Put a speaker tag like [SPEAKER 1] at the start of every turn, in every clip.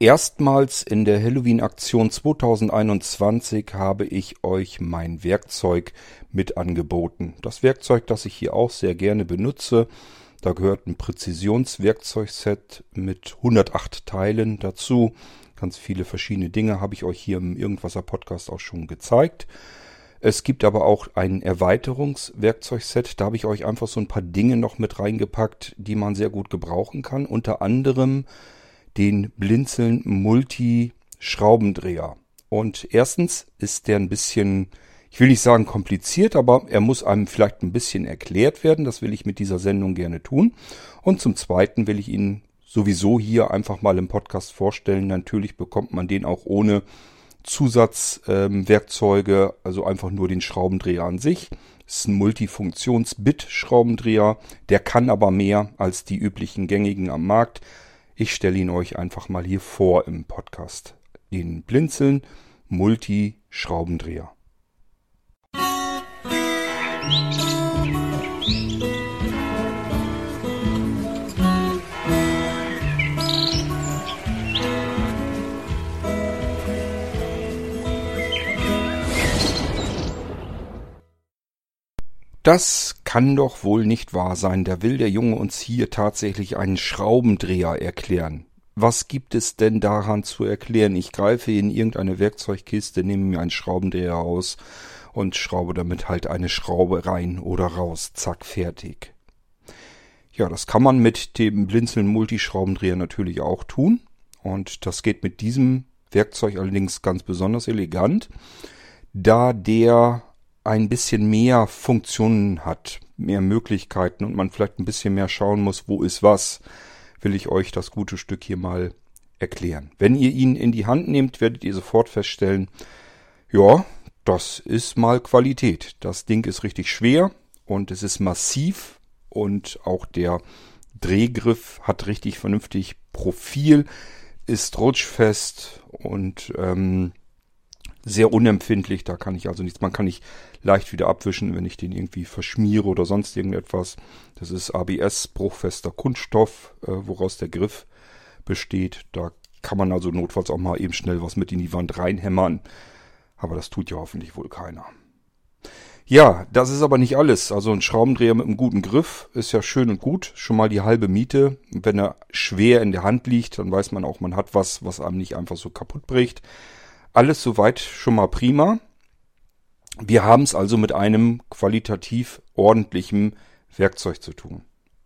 [SPEAKER 1] Erstmals in der Halloween-Aktion 2021 habe ich euch mein Werkzeug mit angeboten. Das Werkzeug, das ich hier auch sehr gerne benutze. Da gehört ein Präzisionswerkzeugset mit 108 Teilen dazu. Ganz viele verschiedene Dinge habe ich euch hier im Irgendwasser Podcast auch schon gezeigt. Es gibt aber auch ein Erweiterungswerkzeugset. Da habe ich euch einfach so ein paar Dinge noch mit reingepackt, die man sehr gut gebrauchen kann. Unter anderem den Blinzeln Multi Schraubendreher. Und erstens ist der ein bisschen, ich will nicht sagen kompliziert, aber er muss einem vielleicht ein bisschen erklärt werden. Das will ich mit dieser Sendung gerne tun. Und zum Zweiten will ich Ihnen sowieso hier einfach mal im Podcast vorstellen. Natürlich bekommt man den auch ohne Zusatzwerkzeuge, ähm, also einfach nur den Schraubendreher an sich. Ist ein Multifunktions-Bit-Schraubendreher. Der kann aber mehr als die üblichen gängigen am Markt. Ich stelle ihn euch einfach mal hier vor im Podcast. Den Blinzeln Multi-Schraubendreher. Das kann doch wohl nicht wahr sein. Da will der Junge uns hier tatsächlich einen Schraubendreher erklären. Was gibt es denn daran zu erklären? Ich greife in irgendeine Werkzeugkiste, nehme mir einen Schraubendreher aus und schraube damit halt eine Schraube rein oder raus. Zack, fertig. Ja, das kann man mit dem Blinzeln Multischraubendreher natürlich auch tun. Und das geht mit diesem Werkzeug allerdings ganz besonders elegant, da der ein bisschen mehr Funktionen hat, mehr Möglichkeiten und man vielleicht ein bisschen mehr schauen muss, wo ist was, will ich euch das gute Stück hier mal erklären. Wenn ihr ihn in die Hand nehmt, werdet ihr sofort feststellen, ja, das ist mal Qualität. Das Ding ist richtig schwer und es ist massiv und auch der Drehgriff hat richtig vernünftig Profil, ist rutschfest und ähm, sehr unempfindlich. Da kann ich also nichts. Man kann nicht leicht wieder abwischen, wenn ich den irgendwie verschmiere oder sonst irgendetwas. Das ist ABS, bruchfester Kunststoff, äh, woraus der Griff besteht. Da kann man also notfalls auch mal eben schnell was mit in die Wand reinhämmern. Aber das tut ja hoffentlich wohl keiner. Ja, das ist aber nicht alles. Also ein Schraubendreher mit einem guten Griff ist ja schön und gut. Schon mal die halbe Miete. Wenn er schwer in der Hand liegt, dann weiß man auch, man hat was, was einem nicht einfach so kaputt bricht. Alles soweit schon mal prima. Wir haben es also mit einem qualitativ ordentlichen Werkzeug zu tun.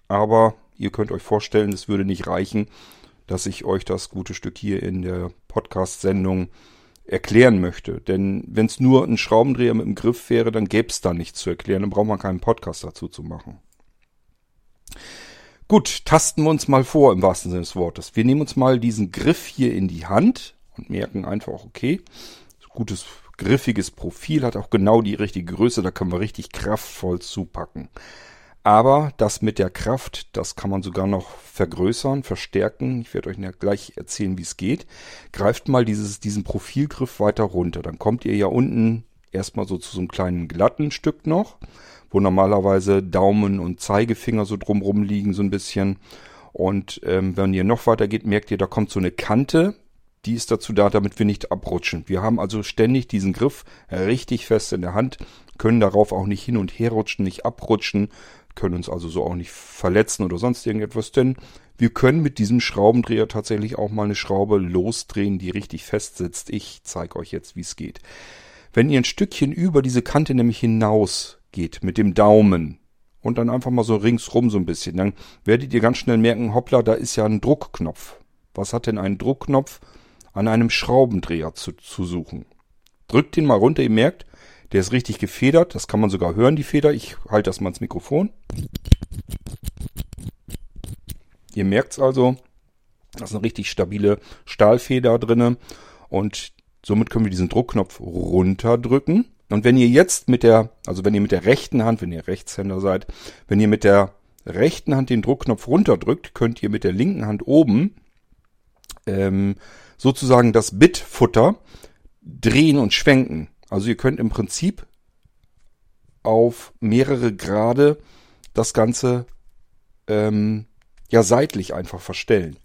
[SPEAKER 1] Aber ihr könnt euch vorstellen, es würde nicht reichen, dass ich euch das gute Stück hier in der Podcast-Sendung erklären möchte. Denn wenn es nur ein Schraubendreher mit dem Griff wäre, dann gäbe es da nichts zu erklären. Dann braucht man keinen Podcast dazu zu machen. Gut, tasten wir uns mal vor im wahrsten Sinne des Wortes. Wir nehmen uns mal diesen Griff hier in die Hand und merken einfach, okay, gutes, griffiges Profil, hat auch genau die richtige Größe, da können wir richtig kraftvoll zupacken. Aber das mit der Kraft, das kann man sogar noch vergrößern, verstärken. Ich werde euch gleich erzählen, wie es geht. Greift mal dieses, diesen Profilgriff weiter runter. Dann kommt ihr ja unten erstmal so zu so einem kleinen glatten Stück noch, wo normalerweise Daumen und Zeigefinger so drumrum liegen, so ein bisschen. Und ähm, wenn ihr noch weiter geht, merkt ihr, da kommt so eine Kante die ist dazu da, damit wir nicht abrutschen. Wir haben also ständig diesen Griff richtig fest in der Hand, können darauf auch nicht hin und her rutschen, nicht abrutschen, können uns also so auch nicht verletzen oder sonst irgendetwas, denn wir können mit diesem Schraubendreher tatsächlich auch mal eine Schraube losdrehen, die richtig fest sitzt. Ich zeige euch jetzt, wie es geht. Wenn ihr ein Stückchen über diese Kante nämlich hinaus geht mit dem Daumen und dann einfach mal so ringsrum so ein bisschen, dann werdet ihr ganz schnell merken, hoppla, da ist ja ein Druckknopf. Was hat denn ein Druckknopf? An einem Schraubendreher zu, zu suchen. Drückt den mal runter, ihr merkt, der ist richtig gefedert. Das kann man sogar hören, die Feder. Ich halte das mal ins Mikrofon. Ihr merkt's also, da ist eine richtig stabile Stahlfeder drinne und somit können wir diesen Druckknopf runterdrücken. Und wenn ihr jetzt mit der, also wenn ihr mit der rechten Hand, wenn ihr Rechtshänder seid, wenn ihr mit der rechten Hand den Druckknopf runterdrückt, könnt ihr mit der linken Hand oben ähm, sozusagen das Bitfutter drehen und schwenken. Also ihr könnt im Prinzip auf mehrere Grade das Ganze ähm, ja seitlich einfach verstellen.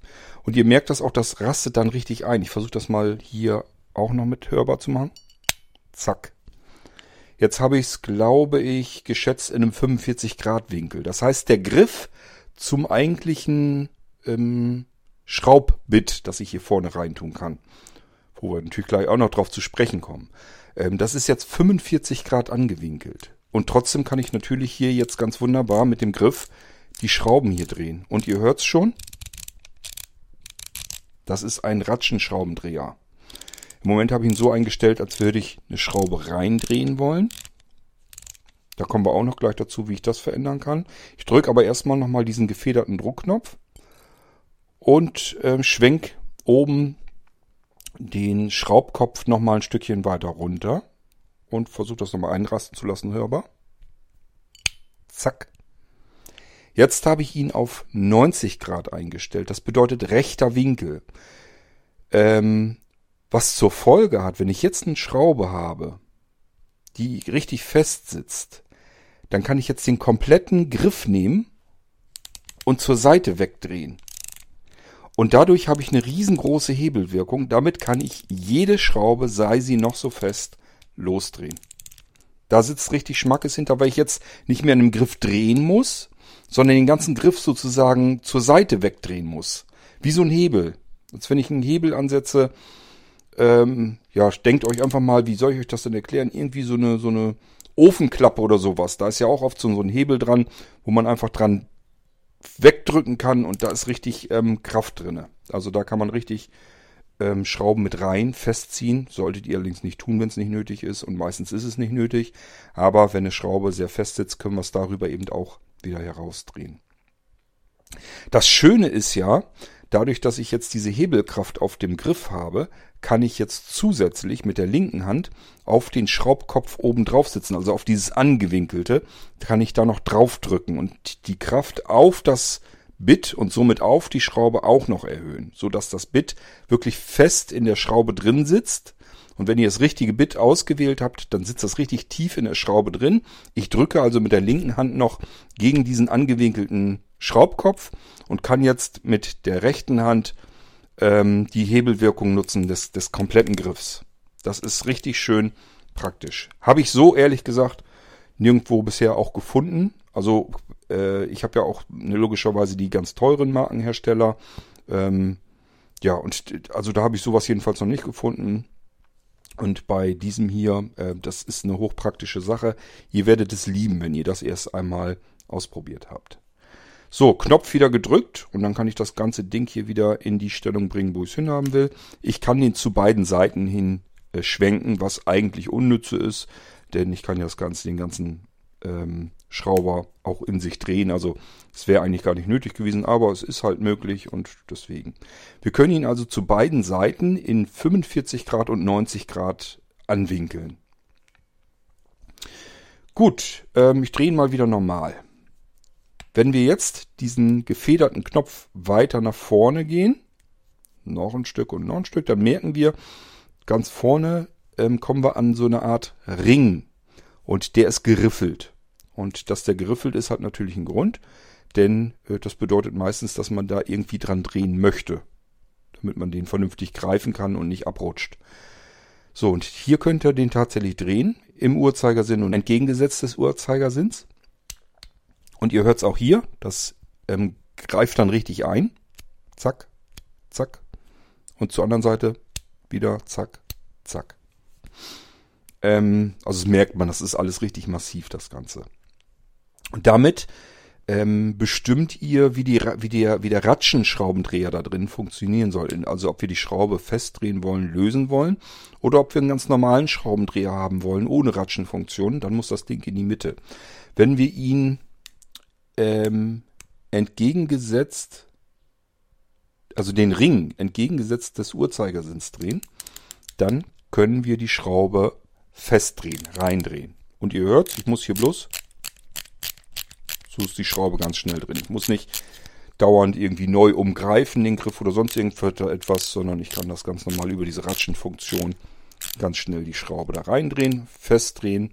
[SPEAKER 1] Und ihr merkt das auch, das rastet dann richtig ein. Ich versuche das mal hier auch noch mit hörbar zu machen. Zack. Jetzt habe ich es, glaube ich, geschätzt in einem 45 Grad Winkel. Das heißt, der Griff zum eigentlichen ähm, Schraubbit, das ich hier vorne reintun kann, wo wir natürlich gleich auch noch drauf zu sprechen kommen, ähm, das ist jetzt 45 Grad angewinkelt. Und trotzdem kann ich natürlich hier jetzt ganz wunderbar mit dem Griff die Schrauben hier drehen. Und ihr hört's schon. Das ist ein Ratschenschraubendreher. Im Moment habe ich ihn so eingestellt, als würde ich eine Schraube reindrehen wollen. Da kommen wir auch noch gleich dazu, wie ich das verändern kann. Ich drücke aber erstmal nochmal diesen gefederten Druckknopf und äh, schwenk oben den Schraubkopf nochmal ein Stückchen weiter runter und versuche das nochmal einrasten zu lassen, hörbar. Zack. Jetzt habe ich ihn auf 90 Grad eingestellt. Das bedeutet rechter Winkel. Ähm, was zur Folge hat, wenn ich jetzt eine Schraube habe, die richtig fest sitzt, dann kann ich jetzt den kompletten Griff nehmen und zur Seite wegdrehen. Und dadurch habe ich eine riesengroße Hebelwirkung. Damit kann ich jede Schraube, sei sie noch so fest, losdrehen. Da sitzt richtig Schmackes hinter, weil ich jetzt nicht mehr an dem Griff drehen muss, sondern den ganzen Griff sozusagen zur Seite wegdrehen muss. Wie so ein Hebel. Als wenn ich einen Hebel ansetze, ähm, ja, denkt euch einfach mal, wie soll ich euch das denn erklären? Irgendwie so eine, so eine Ofenklappe oder sowas. Da ist ja auch oft so ein Hebel dran, wo man einfach dran wegdrücken kann und da ist richtig ähm, Kraft drinne. Also da kann man richtig ähm, Schrauben mit rein festziehen. Solltet ihr allerdings nicht tun, wenn es nicht nötig ist. Und meistens ist es nicht nötig. Aber wenn eine Schraube sehr fest sitzt, können wir es darüber eben auch wieder herausdrehen. Das Schöne ist ja, dadurch, dass ich jetzt diese Hebelkraft auf dem Griff habe, kann ich jetzt zusätzlich mit der linken Hand auf den Schraubkopf oben drauf sitzen, also auf dieses angewinkelte, kann ich da noch draufdrücken und die Kraft auf das Bit und somit auf die Schraube auch noch erhöhen, so dass das Bit wirklich fest in der Schraube drin sitzt. Und wenn ihr das richtige Bit ausgewählt habt, dann sitzt das richtig tief in der Schraube drin. Ich drücke also mit der linken Hand noch gegen diesen angewinkelten Schraubkopf und kann jetzt mit der rechten Hand ähm, die Hebelwirkung nutzen des, des kompletten Griffs. Das ist richtig schön praktisch. Habe ich so ehrlich gesagt nirgendwo bisher auch gefunden. Also äh, ich habe ja auch ne, logischerweise die ganz teuren Markenhersteller. Ähm, ja, und also da habe ich sowas jedenfalls noch nicht gefunden. Und bei diesem hier, äh, das ist eine hochpraktische Sache. Ihr werdet es lieben, wenn ihr das erst einmal ausprobiert habt. So, Knopf wieder gedrückt und dann kann ich das ganze Ding hier wieder in die Stellung bringen, wo ich es hinhaben will. Ich kann den zu beiden Seiten hin äh, schwenken, was eigentlich unnütze ist, denn ich kann ja das Ganze, den ganzen ähm, Schrauber auch in sich drehen. Also es wäre eigentlich gar nicht nötig gewesen, aber es ist halt möglich und deswegen. Wir können ihn also zu beiden Seiten in 45 Grad und 90 Grad anwinkeln. Gut, ähm, ich drehe ihn mal wieder normal. Wenn wir jetzt diesen gefederten Knopf weiter nach vorne gehen, noch ein Stück und noch ein Stück, dann merken wir, ganz vorne ähm, kommen wir an so eine Art Ring und der ist geriffelt. Und dass der geriffelt ist, hat natürlich einen Grund, denn äh, das bedeutet meistens, dass man da irgendwie dran drehen möchte, damit man den vernünftig greifen kann und nicht abrutscht. So, und hier könnt ihr den tatsächlich drehen, im Uhrzeigersinn und entgegengesetzt des Uhrzeigersinns. Und ihr hört es auch hier, das ähm, greift dann richtig ein. Zack, zack. Und zur anderen Seite wieder zack, zack. Ähm, also das merkt man, das ist alles richtig massiv, das Ganze. Und damit ähm, bestimmt ihr, wie, die, wie, der, wie der Ratschenschraubendreher da drin funktionieren soll. Also ob wir die Schraube festdrehen wollen, lösen wollen oder ob wir einen ganz normalen Schraubendreher haben wollen, ohne Ratschenfunktion, dann muss das Ding in die Mitte. Wenn wir ihn ähm, entgegengesetzt, also den Ring entgegengesetzt des Uhrzeigersinns drehen, dann können wir die Schraube festdrehen, reindrehen. Und ihr hört, ich muss hier bloß, so ist die Schraube ganz schnell drin. Ich muss nicht dauernd irgendwie neu umgreifen, den Griff oder sonst irgendetwas, sondern ich kann das ganz normal über diese Ratschenfunktion ganz schnell die Schraube da reindrehen, festdrehen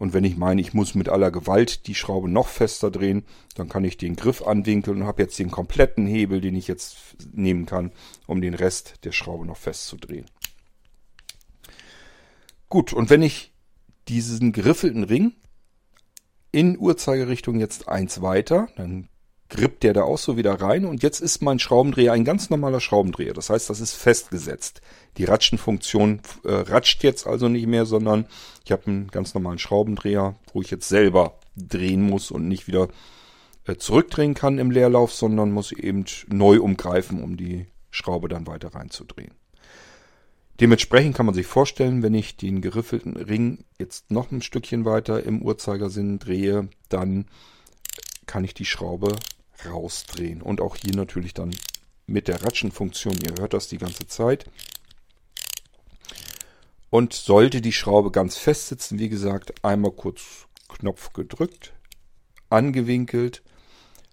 [SPEAKER 1] Und wenn ich meine, ich muss mit aller Gewalt die Schraube noch fester drehen, dann kann ich den Griff anwinkeln und habe jetzt den kompletten Hebel, den ich jetzt nehmen kann, um den Rest der Schraube noch festzudrehen. Gut, und wenn ich diesen geriffelten Ring in Uhrzeigerrichtung jetzt eins weiter, dann grippt der da auch so wieder rein und jetzt ist mein Schraubendreher ein ganz normaler Schraubendreher. Das heißt, das ist festgesetzt. Die Ratschenfunktion äh, ratscht jetzt also nicht mehr, sondern ich habe einen ganz normalen Schraubendreher, wo ich jetzt selber drehen muss und nicht wieder äh, zurückdrehen kann im Leerlauf, sondern muss eben neu umgreifen, um die Schraube dann weiter reinzudrehen. Dementsprechend kann man sich vorstellen, wenn ich den geriffelten Ring jetzt noch ein Stückchen weiter im Uhrzeigersinn drehe, dann kann ich die Schraube rausdrehen. Und auch hier natürlich dann mit der Ratschenfunktion. Ihr hört das die ganze Zeit. Und sollte die Schraube ganz fest sitzen, wie gesagt, einmal kurz Knopf gedrückt, angewinkelt,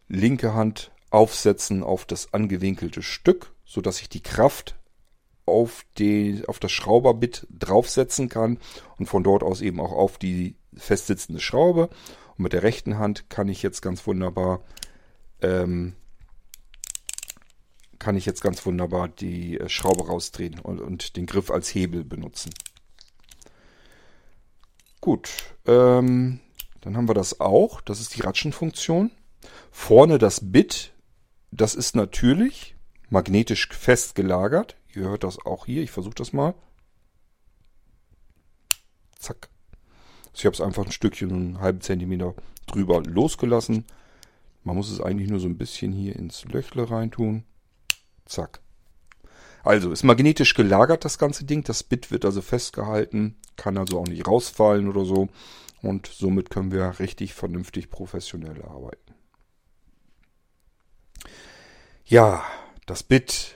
[SPEAKER 1] linke Hand aufsetzen auf das angewinkelte Stück, so dass ich die Kraft auf, die, auf das Schrauberbit draufsetzen kann und von dort aus eben auch auf die festsitzende Schraube. Und mit der rechten Hand kann ich jetzt ganz wunderbar ähm, kann ich jetzt ganz wunderbar die äh, Schraube rausdrehen und, und, den Griff als Hebel benutzen. Gut, ähm, dann haben wir das auch. Das ist die Ratschenfunktion. Vorne das Bit, das ist natürlich magnetisch fest gelagert. Ihr hört das auch hier. Ich versuche das mal. Zack. Also ich habe es einfach ein Stückchen, einen halben Zentimeter drüber losgelassen. Man muss es eigentlich nur so ein bisschen hier ins Löchle reintun. Zack. Also ist magnetisch gelagert das ganze Ding. Das Bit wird also festgehalten, kann also auch nicht rausfallen oder so. Und somit können wir richtig vernünftig professionell arbeiten. Ja, das Bit,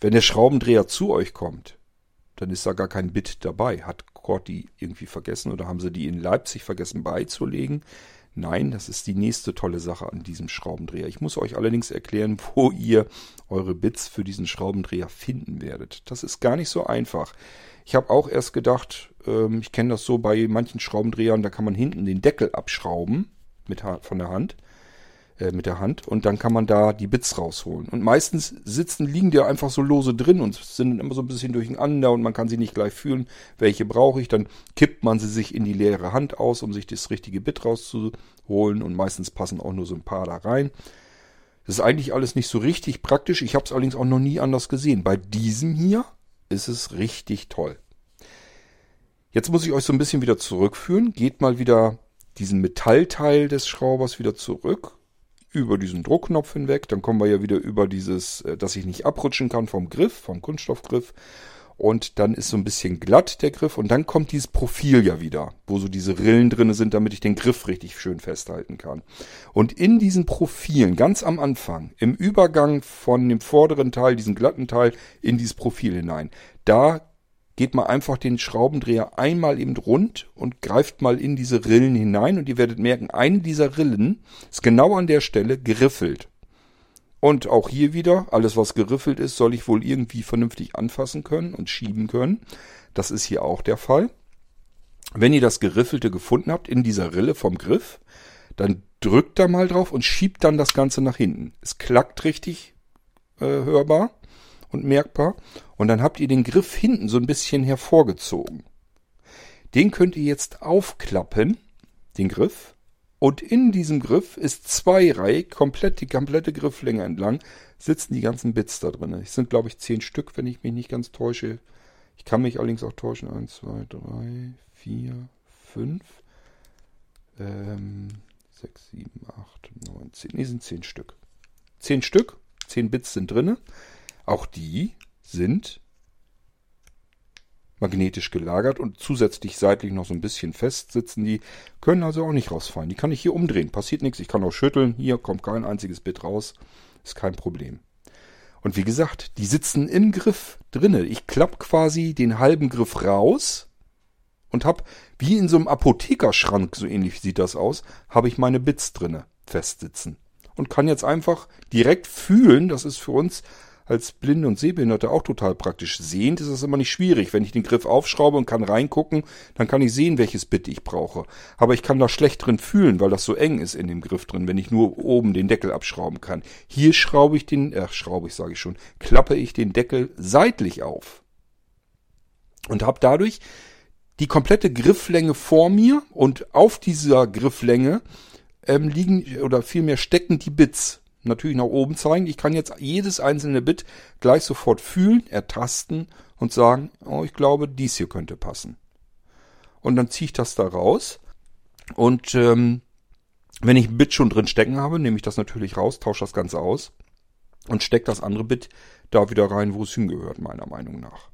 [SPEAKER 1] wenn der Schraubendreher zu euch kommt, dann ist da gar kein Bit dabei. Hat Corti irgendwie vergessen oder haben sie die in Leipzig vergessen beizulegen? Nein, das ist die nächste tolle Sache an diesem Schraubendreher. Ich muss euch allerdings erklären, wo ihr eure Bits für diesen Schraubendreher finden werdet. Das ist gar nicht so einfach. Ich habe auch erst gedacht, ähm, ich kenne das so bei manchen Schraubendrehern, da kann man hinten den Deckel abschrauben mit von der Hand äh, mit der Hand und dann kann man da die Bits rausholen. Und meistens sitzen, liegen die einfach so lose drin und sind immer so ein bisschen durcheinander und man kann sie nicht gleich fühlen, welche brauche ich. Dann kippt man sie sich in die leere Hand aus, um sich das richtige Bit rauszuholen und meistens passen auch nur so ein paar da rein. Das ist eigentlich alles nicht so richtig praktisch. Ich habe es allerdings auch noch nie anders gesehen. Bei diesem hier ist es richtig toll. Jetzt muss ich euch so ein bisschen wieder zurückführen. Geht mal wieder diesen Metallteil des Schraubers wieder zurück über diesen Druckknopf hinweg. Dann kommen wir ja wieder über dieses, äh, dass ich nicht abrutschen kann vom Griff, vom Kunststoffgriff. Und dann ist so ein bisschen glatt der Griff. Und dann kommt dieses Profil ja wieder, wo so diese Rillen drinne sind, damit ich den Griff richtig schön festhalten kann. Und in diesen Profilen, ganz am Anfang, im Übergang von dem vorderen Teil, diesen glatten Teil, in dieses Profil hinein, da geht mal einfach den Schraubendreher einmal eben rund und greift mal in diese Rillen hinein und ihr werdet merken, eine dieser Rillen ist genau an der Stelle geriffelt. Und auch hier wieder, alles was geriffelt ist, soll ich wohl irgendwie vernünftig anfassen können und schieben können. Das ist hier auch der Fall. Wenn ihr das Geriffelte gefunden habt in dieser Rille vom Griff, dann drückt da mal drauf und schiebt dann das Ganze nach hinten. Es klackt richtig äh, hörbar und merkbar. Und dann habt ihr den Griff hinten so ein bisschen hervorgezogen. Den könnt ihr jetzt aufklappen, den Griff. Und in diesem Griff ist zweireihig, komplett die komplette Grifflänge entlang, sitzen die ganzen Bits da drin. Es sind, glaube ich, zehn Stück, wenn ich mich nicht ganz täusche. Ich kann mich allerdings auch täuschen. Eins, zwei, drei, vier, fünf, ähm, sechs, sieben, acht, neun, zehn. Nee, sind zehn Stück. Zehn Stück, zehn Bits sind drinne. Auch die sind magnetisch gelagert und zusätzlich seitlich noch so ein bisschen fest sitzen die, können also auch nicht rausfallen. Die kann ich hier umdrehen, passiert nichts, ich kann auch schütteln, hier kommt kein einziges Bit raus, ist kein Problem. Und wie gesagt, die sitzen im Griff drinne. Ich klapp quasi den halben Griff raus und hab wie in so einem Apothekerschrank, so ähnlich sieht das aus, habe ich meine Bits drinne festsitzen und kann jetzt einfach direkt fühlen, das ist für uns als Blinde und Sehbehinderte auch total praktisch. Sehend ist es immer nicht schwierig. Wenn ich den Griff aufschraube und kann reingucken, dann kann ich sehen, welches Bit ich brauche. Aber ich kann da schlecht drin fühlen, weil das so eng ist in dem Griff drin, wenn ich nur oben den Deckel abschrauben kann. Hier schraube ich den, ach, schraube ich, sage ich schon, klappe ich den Deckel seitlich auf. Und habe dadurch die komplette Grifflänge vor mir und auf dieser Grifflänge ähm, liegen oder vielmehr stecken die Bits natürlich nach oben zeigen. Ich kann jetzt jedes einzelne Bit gleich sofort fühlen, ertasten und sagen, oh, ich glaube, dies hier könnte passen. Und dann ziehe ich das da raus. Und ähm, wenn ich ein Bit schon drin stecken habe, nehme ich das natürlich raus, tausche das Ganze aus und stecke das andere Bit da wieder rein, wo es hingehört, meiner Meinung nach.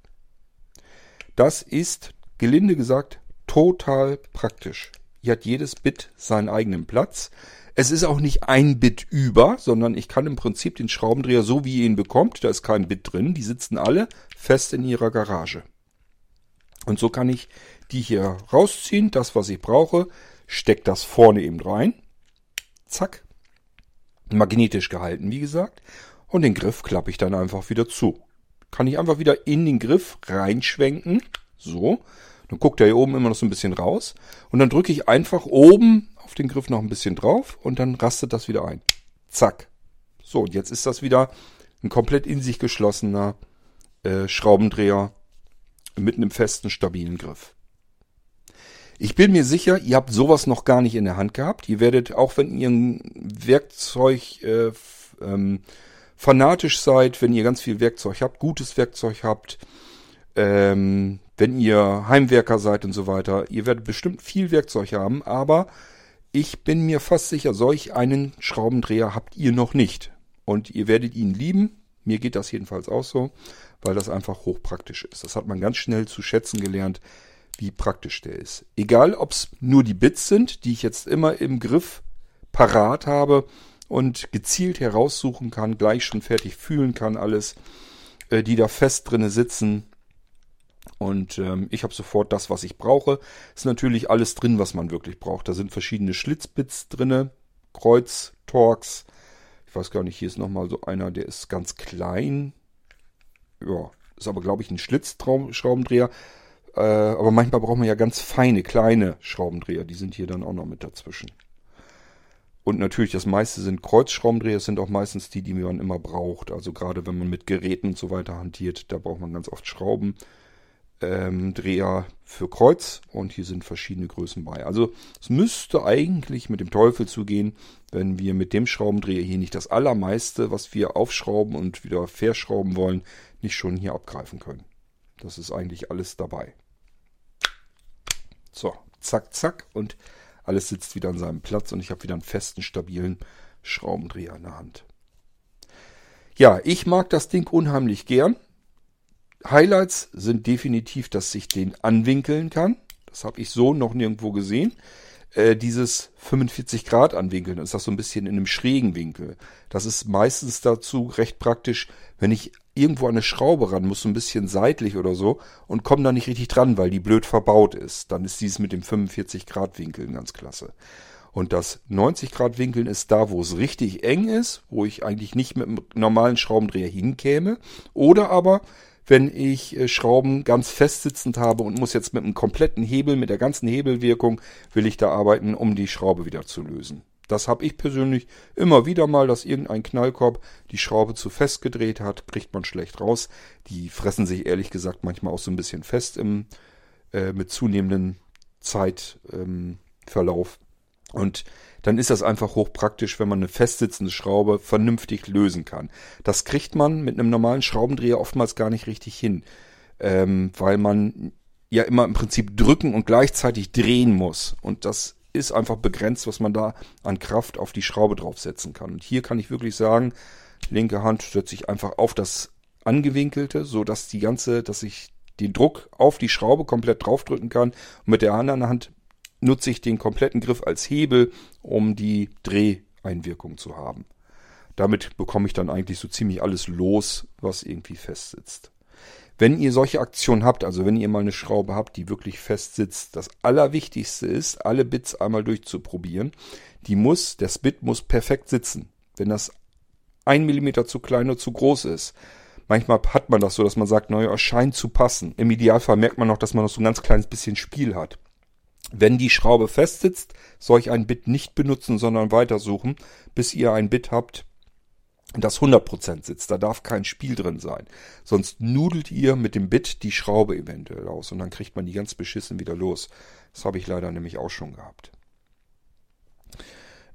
[SPEAKER 1] Das ist, gelinde gesagt, total praktisch. Hier hat jedes Bit seinen eigenen Platz. Es ist auch nicht ein Bit über, sondern ich kann im Prinzip den Schraubendreher so wie ihr ihn bekommt, da ist kein Bit drin, die sitzen alle fest in ihrer Garage. Und so kann ich die hier rausziehen, das was ich brauche, steck das vorne eben rein. Zack. Magnetisch gehalten, wie gesagt. Und den Griff klappe ich dann einfach wieder zu. Kann ich einfach wieder in den Griff reinschwenken. So. Dann guckt er hier oben immer noch so ein bisschen raus. Und dann drücke ich einfach oben auf den Griff noch ein bisschen drauf und dann rastet das wieder ein. Zack. So, und jetzt ist das wieder ein komplett in sich geschlossener äh, Schraubendreher mit einem festen, stabilen Griff. Ich bin mir sicher, ihr habt sowas noch gar nicht in der Hand gehabt. Ihr werdet, auch wenn ihr ein Werkzeug äh, ähm, fanatisch seid, wenn ihr ganz viel Werkzeug habt, gutes Werkzeug habt, ähm, wenn ihr Heimwerker seid und so weiter, ihr werdet bestimmt viel Werkzeug haben, aber ich bin mir fast sicher, solch einen Schraubendreher habt ihr noch nicht. Und ihr werdet ihn lieben. Mir geht das jedenfalls auch so, weil das einfach hochpraktisch ist. Das hat man ganz schnell zu schätzen gelernt, wie praktisch der ist. Egal, ob es nur die Bits sind, die ich jetzt immer im Griff parat habe und gezielt heraussuchen kann, gleich schon fertig fühlen kann, alles, äh, die da fest drinne sitzen. Und ähm, ich habe sofort das, was ich brauche. Ist natürlich alles drin, was man wirklich braucht. Da sind verschiedene Schlitzbits drinne, Kreuz, Torx. Ich weiß gar nicht, hier ist nochmal so einer, der ist ganz klein. Ja, ist aber, glaube ich, ein Schlitzschraubendreher. Äh, aber manchmal braucht man ja ganz feine, kleine Schraubendreher. Die sind hier dann auch noch mit dazwischen. Und natürlich, das meiste sind Kreuzschraubendreher, das sind auch meistens die, die man immer braucht. Also gerade wenn man mit Geräten und so weiter hantiert, da braucht man ganz oft Schrauben ähm, Dreher für Kreuz und hier sind verschiedene Größen bei. Also es müsste eigentlich mit dem Teufel zugehen, wenn wir mit dem Schraubendreher hier nicht das allermeiste, was wir aufschrauben und wieder verschrauben wollen, nicht schon hier abgreifen können. Das ist eigentlich alles dabei. So, zack, zack und alles sitzt wieder an seinem Platz und ich habe wieder einen festen, stabilen Schraubendreher in der Hand. Ja, ich mag das Ding unheimlich gern. Highlights sind definitiv, dass ich den anwinkeln kann. Das habe ich so noch nirgendwo gesehen. Äh, dieses 45 Grad anwinkeln, ist das so ein bisschen in einem schrägen Winkel. Das ist meistens dazu recht praktisch, wenn ich irgendwo an eine Schraube ran muss, so ein bisschen seitlich oder so, und komme da nicht richtig dran, weil die blöd verbaut ist. Dann ist dieses mit dem 45 Grad Winkeln ganz klasse. Und das 90 Grad Winkeln ist da, wo es richtig eng ist, wo ich eigentlich nicht mit einem normalen Schraubendreher hinkäme. Oder aber wenn ich äh, Schrauben ganz festsitzend habe und muss jetzt mit einem kompletten Hebel, mit der ganzen Hebelwirkung, will ich da arbeiten, um die Schraube wieder zu lösen. Das habe ich persönlich immer wieder mal, dass irgendein Knallkorb die Schraube zu fest gedreht hat, kriegt man schlecht raus. Die fressen sich ehrlich gesagt manchmal auch so ein bisschen fest im, äh, mit zunehmendem Zeitverlauf. Ähm, und dann ist das einfach hochpraktisch, wenn man eine festsitzende Schraube vernünftig lösen kann. Das kriegt man mit einem normalen Schraubendreher oftmals gar nicht richtig hin, ähm, weil man ja immer im Prinzip drücken und gleichzeitig drehen muss. Und das ist einfach begrenzt, was man da an Kraft auf die Schraube draufsetzen kann. Und hier kann ich wirklich sagen, linke Hand setze ich einfach auf das angewinkelte, so dass die ganze, dass ich den Druck auf die Schraube komplett draufdrücken kann. Und mit der anderen Hand nutze ich den kompletten Griff als Hebel, um die Dreheinwirkung zu haben. Damit bekomme ich dann eigentlich so ziemlich alles los, was irgendwie fest sitzt. Wenn ihr solche Aktionen habt, also wenn ihr mal eine Schraube habt, die wirklich fest sitzt, das Allerwichtigste ist, alle Bits einmal durchzuprobieren. Die muss, das Bit muss perfekt sitzen. Wenn das ein Millimeter zu klein oder zu groß ist, Manchmal hat man das so, dass man sagt, naja, scheint zu passen. Im Idealfall merkt man noch, dass man noch so ein ganz kleines bisschen Spiel hat. Wenn die Schraube festsitzt, soll ich ein Bit nicht benutzen, sondern weitersuchen, bis ihr ein Bit habt, das 100% sitzt. Da darf kein Spiel drin sein. Sonst nudelt ihr mit dem Bit die Schraube eventuell aus und dann kriegt man die ganz beschissen wieder los. Das habe ich leider nämlich auch schon gehabt.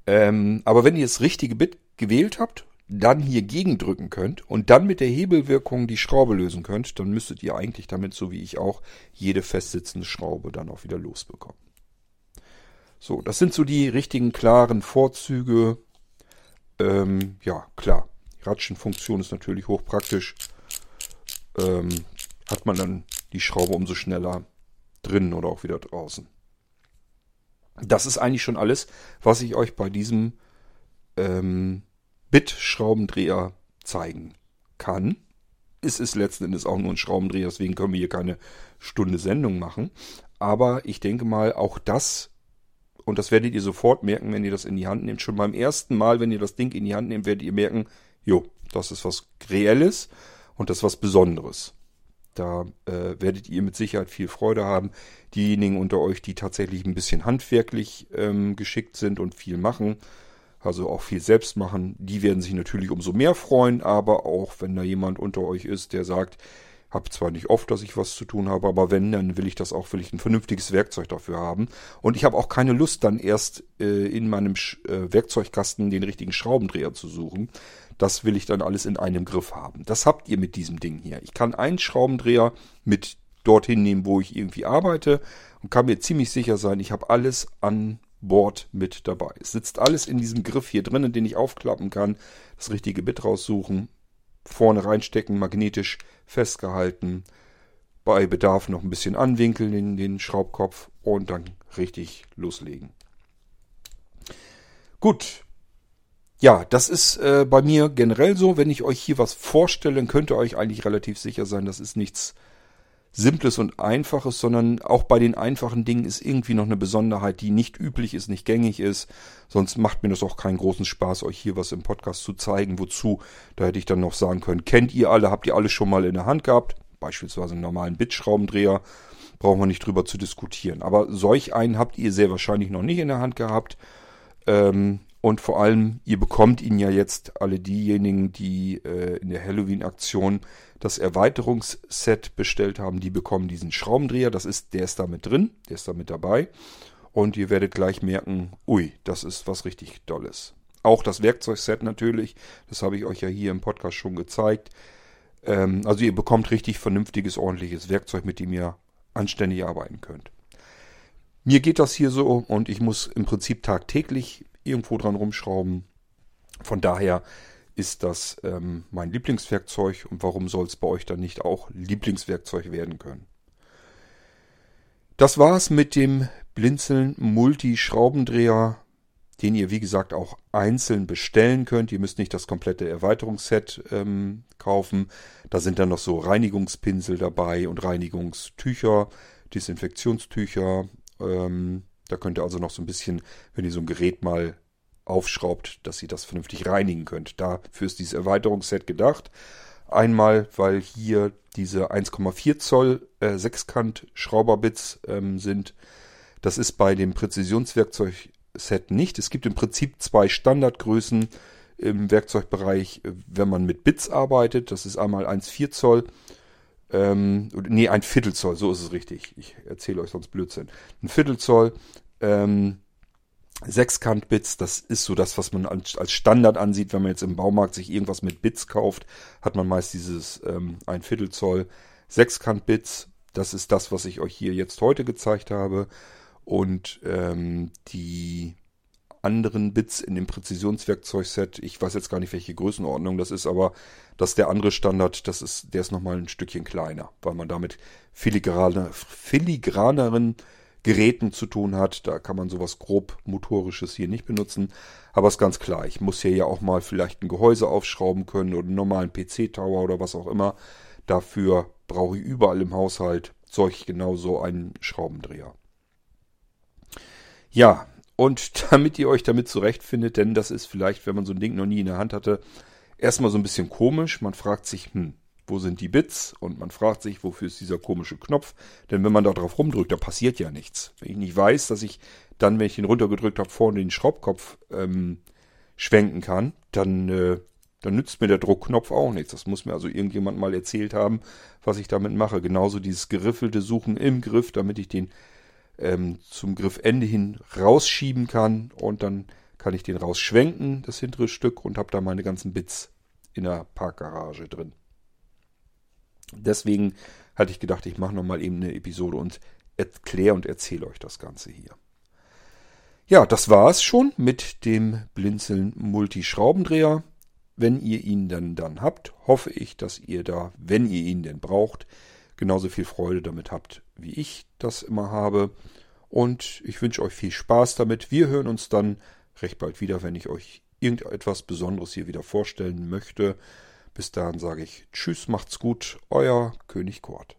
[SPEAKER 1] Ähm, aber wenn ihr das richtige Bit gewählt habt, dann hier gegendrücken könnt und dann mit der Hebelwirkung die Schraube lösen könnt, dann müsstet ihr eigentlich damit, so wie ich auch, jede festsitzende Schraube dann auch wieder losbekommen. So, das sind so die richtigen klaren Vorzüge. Ähm, ja, klar. Die Ratschenfunktion ist natürlich hochpraktisch. Ähm, hat man dann die Schraube umso schneller drinnen oder auch wieder draußen. Das ist eigentlich schon alles, was ich euch bei diesem ähm, Bit-Schraubendreher zeigen kann. Es ist letzten Endes auch nur ein Schraubendreher, deswegen können wir hier keine Stunde Sendung machen. Aber ich denke mal, auch das, und das werdet ihr sofort merken, wenn ihr das in die Hand nehmt. Schon beim ersten Mal, wenn ihr das Ding in die Hand nehmt, werdet ihr merken, jo, das ist was Reelles und das ist was Besonderes. Da äh, werdet ihr mit Sicherheit viel Freude haben. Diejenigen unter euch, die tatsächlich ein bisschen handwerklich ähm, geschickt sind und viel machen, also auch viel selbst machen, die werden sich natürlich umso mehr freuen, aber auch wenn da jemand unter euch ist, der sagt, hab zwar nicht oft, dass ich was zu tun habe, aber wenn, dann will ich das auch, will ich ein vernünftiges Werkzeug dafür haben. Und ich habe auch keine Lust, dann erst äh, in meinem Sch äh, Werkzeugkasten den richtigen Schraubendreher zu suchen. Das will ich dann alles in einem Griff haben. Das habt ihr mit diesem Ding hier. Ich kann einen Schraubendreher mit dorthin nehmen, wo ich irgendwie arbeite und kann mir ziemlich sicher sein, ich habe alles an Bord mit dabei. Es sitzt alles in diesem Griff hier drinnen, den ich aufklappen kann, das richtige Bit raussuchen, vorne reinstecken, magnetisch festgehalten, bei Bedarf noch ein bisschen anwinkeln in den Schraubkopf und dann richtig loslegen. Gut, ja, das ist äh, bei mir generell so. Wenn ich euch hier was vorstelle, dann könnt ihr euch eigentlich relativ sicher sein, das ist nichts Simples und Einfaches, sondern auch bei den einfachen Dingen ist irgendwie noch eine Besonderheit, die nicht üblich ist, nicht gängig ist. Sonst macht mir das auch keinen großen Spaß, euch hier was im Podcast zu zeigen. Wozu? Da hätte ich dann noch sagen können, kennt ihr alle, habt ihr alle schon mal in der Hand gehabt? Beispielsweise einen normalen Bitschraubendreher. Brauchen wir nicht drüber zu diskutieren. Aber solch einen habt ihr sehr wahrscheinlich noch nicht in der Hand gehabt. Ähm, und vor allem, ihr bekommt ihn ja jetzt alle diejenigen, die äh, in der Halloween-Aktion das Erweiterungsset bestellt haben, die bekommen diesen Schraubendreher. Das ist, der ist da mit drin, der ist da mit dabei. Und ihr werdet gleich merken, ui, das ist was richtig Dolles. Auch das Werkzeugset natürlich, das habe ich euch ja hier im Podcast schon gezeigt. Ähm, also ihr bekommt richtig vernünftiges, ordentliches Werkzeug, mit dem ihr anständig arbeiten könnt. Mir geht das hier so und ich muss im Prinzip tagtäglich irgendwo dran rumschrauben. Von daher ist das ähm, mein Lieblingswerkzeug und warum soll es bei euch dann nicht auch Lieblingswerkzeug werden können? Das war's mit dem Blinzeln Multi-Schraubendreher, den ihr wie gesagt auch einzeln bestellen könnt. Ihr müsst nicht das komplette Erweiterungsset ähm, kaufen. Da sind dann noch so Reinigungspinsel dabei und Reinigungstücher, Desinfektionstücher, ähm, da könnt ihr also noch so ein bisschen, wenn ihr so ein Gerät mal aufschraubt, dass ihr das vernünftig reinigen könnt. Dafür ist dieses Erweiterungsset gedacht. Einmal, weil hier diese 1,4 Zoll äh, Sechskant Schrauberbits ähm, sind. Das ist bei dem Präzisionswerkzeugset nicht. Es gibt im Prinzip zwei Standardgrößen im Werkzeugbereich, äh, wenn man mit Bits arbeitet. Das ist einmal 1,4 Zoll ähm, nee, ein Viertelzoll, so ist es richtig. Ich erzähle euch sonst Blödsinn. Ein Viertelzoll, ähm, Sechskant-Bits, das ist so das, was man als, Standard ansieht, wenn man jetzt im Baumarkt sich irgendwas mit Bits kauft, hat man meist dieses ähm, ein Viertelzoll Sechskant-Bits. Das ist das, was ich euch hier jetzt heute gezeigt habe. Und ähm, die anderen Bits in dem Präzisionswerkzeugset. Ich weiß jetzt gar nicht, welche Größenordnung das ist, aber das ist der andere Standard, das ist, der ist nochmal ein Stückchen kleiner, weil man damit filigrane, filigraneren Geräten zu tun hat. Da kann man sowas grob motorisches hier nicht benutzen. Aber ist ganz klar, ich muss hier ja auch mal vielleicht ein Gehäuse aufschrauben können oder einen normalen PC-Tower oder was auch immer. Dafür brauche ich überall im Haushalt solch genauso einen Schraubendreher. Ja, und damit ihr euch damit zurechtfindet, denn das ist vielleicht, wenn man so ein Ding noch nie in der Hand hatte, erstmal so ein bisschen komisch. Man fragt sich, hm, wo sind die Bits? Und man fragt sich, wofür ist dieser komische Knopf? Denn wenn man da drauf rumdrückt, da passiert ja nichts. Wenn ich nicht weiß, dass ich dann, wenn ich den runtergedrückt habe, vorne den Schraubkopf ähm, schwenken kann, dann, äh, dann nützt mir der Druckknopf auch nichts. Das muss mir also irgendjemand mal erzählt haben, was ich damit mache. Genauso dieses geriffelte Suchen im Griff, damit ich den ähm, zum Griffende hin rausschieben kann und dann kann ich den rausschwenken, das hintere Stück, und habe da meine ganzen Bits in der Parkgarage drin. Deswegen hatte ich gedacht, ich mache nochmal eben eine Episode und erkläre und erzähle euch das Ganze hier. Ja, das war's schon mit dem Blinzeln Multischraubendreher. Wenn ihr ihn dann, dann habt, hoffe ich, dass ihr da, wenn ihr ihn denn braucht, genauso viel Freude damit habt, wie ich das immer habe. Und ich wünsche euch viel Spaß damit. Wir hören uns dann recht bald wieder, wenn ich euch irgendetwas Besonderes hier wieder vorstellen möchte. Bis dahin sage ich Tschüss, macht's gut, euer König Kurt.